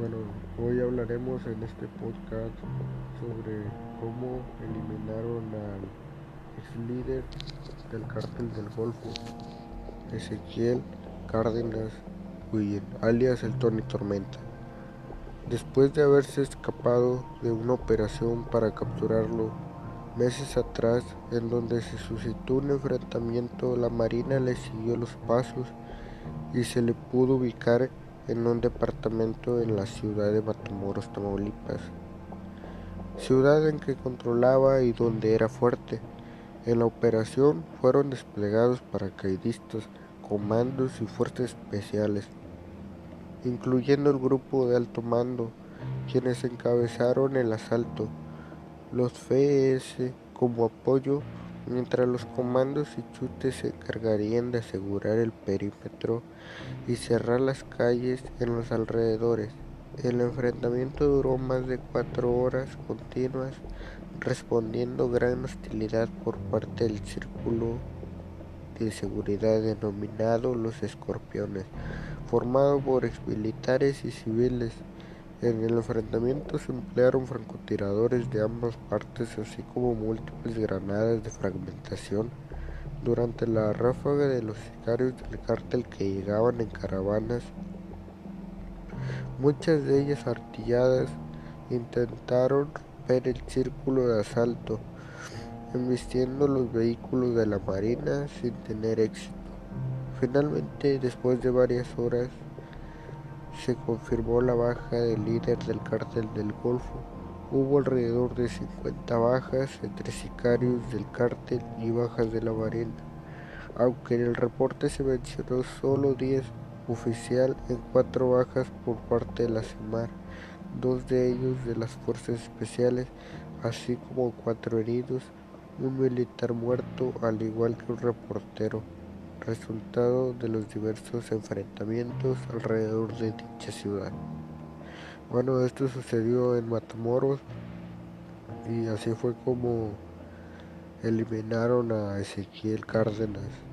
Bueno, hoy hablaremos en este podcast sobre cómo eliminaron al ex líder del cártel del Golfo, Ezequiel Cárdenas Guillén, alias el Tony Tormenta. Después de haberse escapado de una operación para capturarlo meses atrás, en donde se suscitó un enfrentamiento, la Marina le siguió los pasos y se le pudo ubicar en un departamento en la ciudad de Matamoros, Tamaulipas, ciudad en que controlaba y donde era fuerte. En la operación fueron desplegados paracaidistas, comandos y fuerzas especiales, incluyendo el grupo de alto mando, quienes encabezaron el asalto, los FS como apoyo mientras los comandos y chutes se encargarían de asegurar el perímetro y cerrar las calles en los alrededores. El enfrentamiento duró más de cuatro horas continuas, respondiendo gran hostilidad por parte del círculo de seguridad denominado los escorpiones, formado por exmilitares y civiles. En el enfrentamiento se emplearon francotiradores de ambas partes, así como múltiples granadas de fragmentación. Durante la ráfaga de los sicarios del cártel que llegaban en caravanas, muchas de ellas artilladas, intentaron romper el círculo de asalto, embistiendo los vehículos de la marina sin tener éxito. Finalmente, después de varias horas, se confirmó la baja del líder del cártel del Golfo. Hubo alrededor de 50 bajas entre sicarios del cártel y bajas de la Marina, aunque en el reporte se mencionó solo 10 oficial en cuatro bajas por parte de la CEMAR, dos de ellos de las fuerzas especiales, así como cuatro heridos, un militar muerto al igual que un reportero resultado de los diversos enfrentamientos alrededor de dicha ciudad. Bueno, esto sucedió en Matamoros y así fue como eliminaron a Ezequiel Cárdenas.